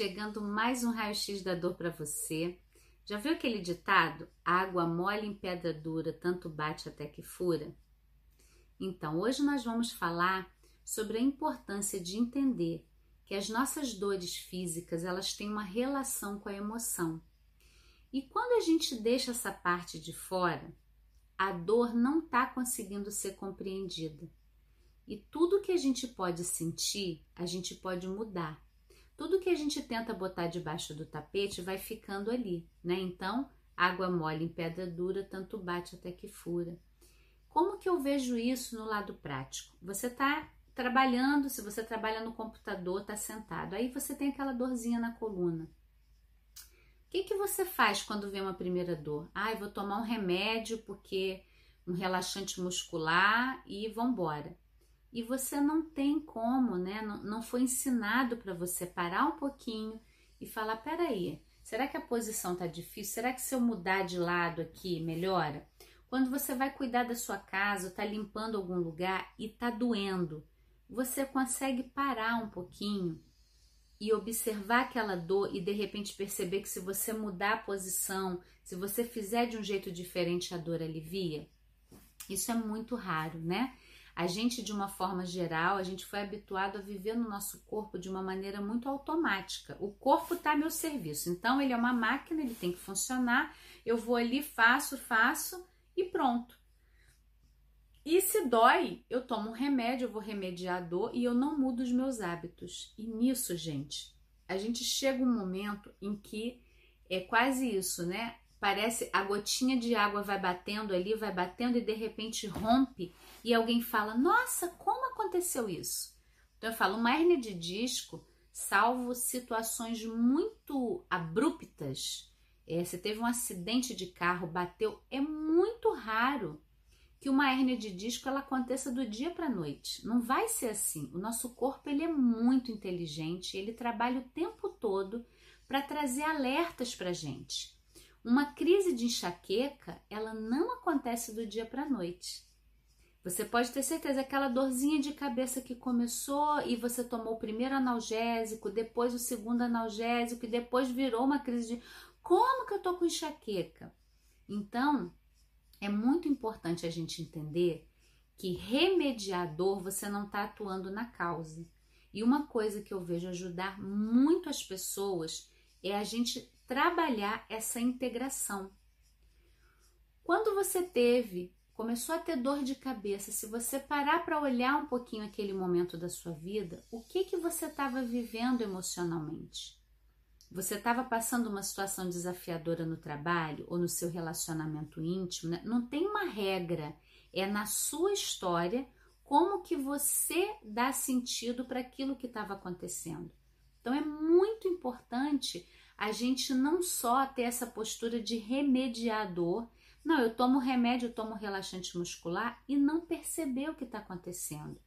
chegando mais um raio-x da dor para você. Já viu aquele ditado? Água mole em pedra dura, tanto bate até que fura? Então, hoje nós vamos falar sobre a importância de entender que as nossas dores físicas, elas têm uma relação com a emoção. E quando a gente deixa essa parte de fora, a dor não está conseguindo ser compreendida. E tudo que a gente pode sentir, a gente pode mudar. Tudo que a gente tenta botar debaixo do tapete vai ficando ali, né? Então, água mole em pedra dura, tanto bate até que fura. Como que eu vejo isso no lado prático? Você está trabalhando, se você trabalha no computador, está sentado, aí você tem aquela dorzinha na coluna. O que, que você faz quando vê uma primeira dor? Ah, eu vou tomar um remédio porque um relaxante muscular e vambora e você não tem como, né? Não, não foi ensinado para você parar um pouquinho e falar: peraí, será que a posição tá difícil? Será que se eu mudar de lado aqui melhora? Quando você vai cuidar da sua casa, tá limpando algum lugar e tá doendo, você consegue parar um pouquinho e observar aquela dor e de repente perceber que se você mudar a posição, se você fizer de um jeito diferente, a dor alivia? Isso é muito raro, né? A gente, de uma forma geral, a gente foi habituado a viver no nosso corpo de uma maneira muito automática. O corpo está a meu serviço, então ele é uma máquina, ele tem que funcionar. Eu vou ali, faço, faço e pronto. E se dói, eu tomo um remédio, eu vou remediar a dor e eu não mudo os meus hábitos. E nisso, gente, a gente chega um momento em que é quase isso, né? Parece a gotinha de água vai batendo ali, vai batendo e de repente rompe e alguém fala: Nossa, como aconteceu isso? Então eu falo: uma hernia de disco, salvo situações muito abruptas, é, você teve um acidente de carro, bateu, é muito raro que uma hernia de disco ela aconteça do dia para a noite. Não vai ser assim. O nosso corpo ele é muito inteligente, ele trabalha o tempo todo para trazer alertas para gente. Uma crise de enxaqueca, ela não acontece do dia para a noite. Você pode ter certeza aquela dorzinha de cabeça que começou e você tomou o primeiro analgésico, depois o segundo analgésico e depois virou uma crise de como que eu tô com enxaqueca? Então, é muito importante a gente entender que remediador você não está atuando na causa. E uma coisa que eu vejo ajudar muito as pessoas é a gente trabalhar essa integração. Quando você teve, começou a ter dor de cabeça, se você parar para olhar um pouquinho aquele momento da sua vida, o que que você estava vivendo emocionalmente? Você estava passando uma situação desafiadora no trabalho ou no seu relacionamento íntimo? Né? Não tem uma regra, é na sua história como que você dá sentido para aquilo que estava acontecendo. Então é muito importante a gente não só ter essa postura de remediador, não, eu tomo remédio, eu tomo relaxante muscular e não perceber o que está acontecendo.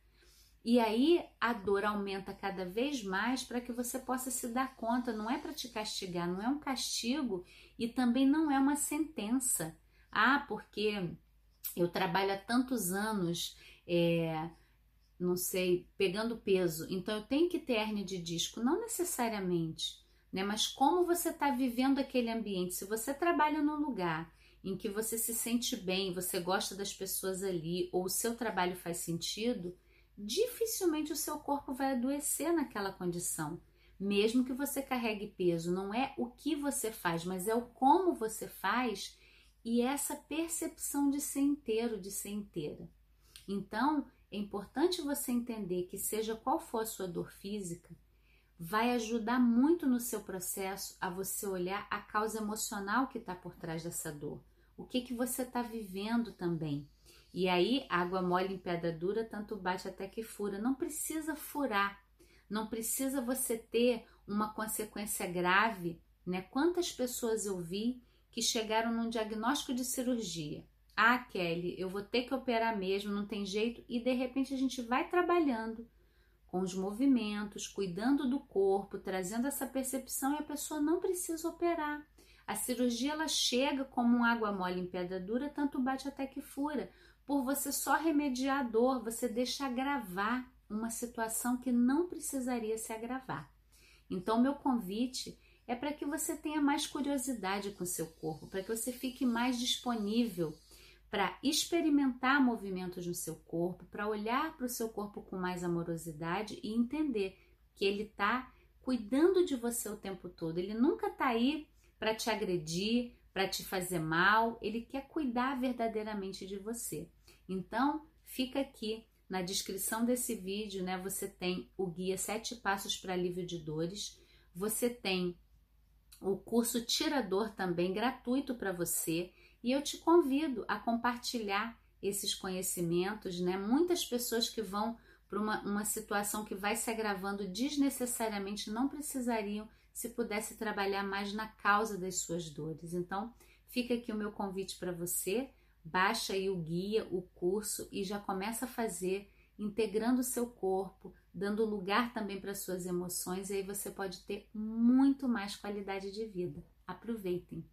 E aí a dor aumenta cada vez mais para que você possa se dar conta, não é para te castigar, não é um castigo e também não é uma sentença. Ah, porque eu trabalho há tantos anos, é, não sei, pegando peso, então eu tenho que ter hernia de disco. Não necessariamente né? Mas como você está vivendo aquele ambiente? Se você trabalha num lugar em que você se sente bem, você gosta das pessoas ali, ou o seu trabalho faz sentido, dificilmente o seu corpo vai adoecer naquela condição. Mesmo que você carregue peso, não é o que você faz, mas é o como você faz e essa percepção de ser inteiro, de ser inteira. Então, é importante você entender que, seja qual for a sua dor física, vai ajudar muito no seu processo a você olhar a causa emocional que está por trás dessa dor. O que, que você está vivendo também. E aí, água mole em pedra dura, tanto bate até que fura. Não precisa furar, não precisa você ter uma consequência grave. Né? Quantas pessoas eu vi que chegaram num diagnóstico de cirurgia? Ah, Kelly, eu vou ter que operar mesmo, não tem jeito, e de repente a gente vai trabalhando com os movimentos, cuidando do corpo, trazendo essa percepção e a pessoa não precisa operar. A cirurgia ela chega como água mole em pedra dura, tanto bate até que fura. Por você só remediar a dor, você deixa agravar uma situação que não precisaria se agravar. Então, meu convite é para que você tenha mais curiosidade com seu corpo, para que você fique mais disponível para experimentar movimentos no seu corpo, para olhar para o seu corpo com mais amorosidade e entender que ele está cuidando de você o tempo todo. Ele nunca está aí para te agredir, para te fazer mal, ele quer cuidar verdadeiramente de você. Então, fica aqui na descrição desse vídeo, né? Você tem o guia Sete Passos para Alívio de Dores, você tem o curso Tirador também gratuito para você e eu te convido a compartilhar esses conhecimentos, né? Muitas pessoas que vão para uma, uma situação que vai se agravando desnecessariamente não precisariam se pudesse trabalhar mais na causa das suas dores. Então, fica aqui o meu convite para você. Baixa aí o guia, o curso e já começa a fazer, integrando o seu corpo, dando lugar também para suas emoções, e aí você pode ter muito mais qualidade de vida. Aproveitem!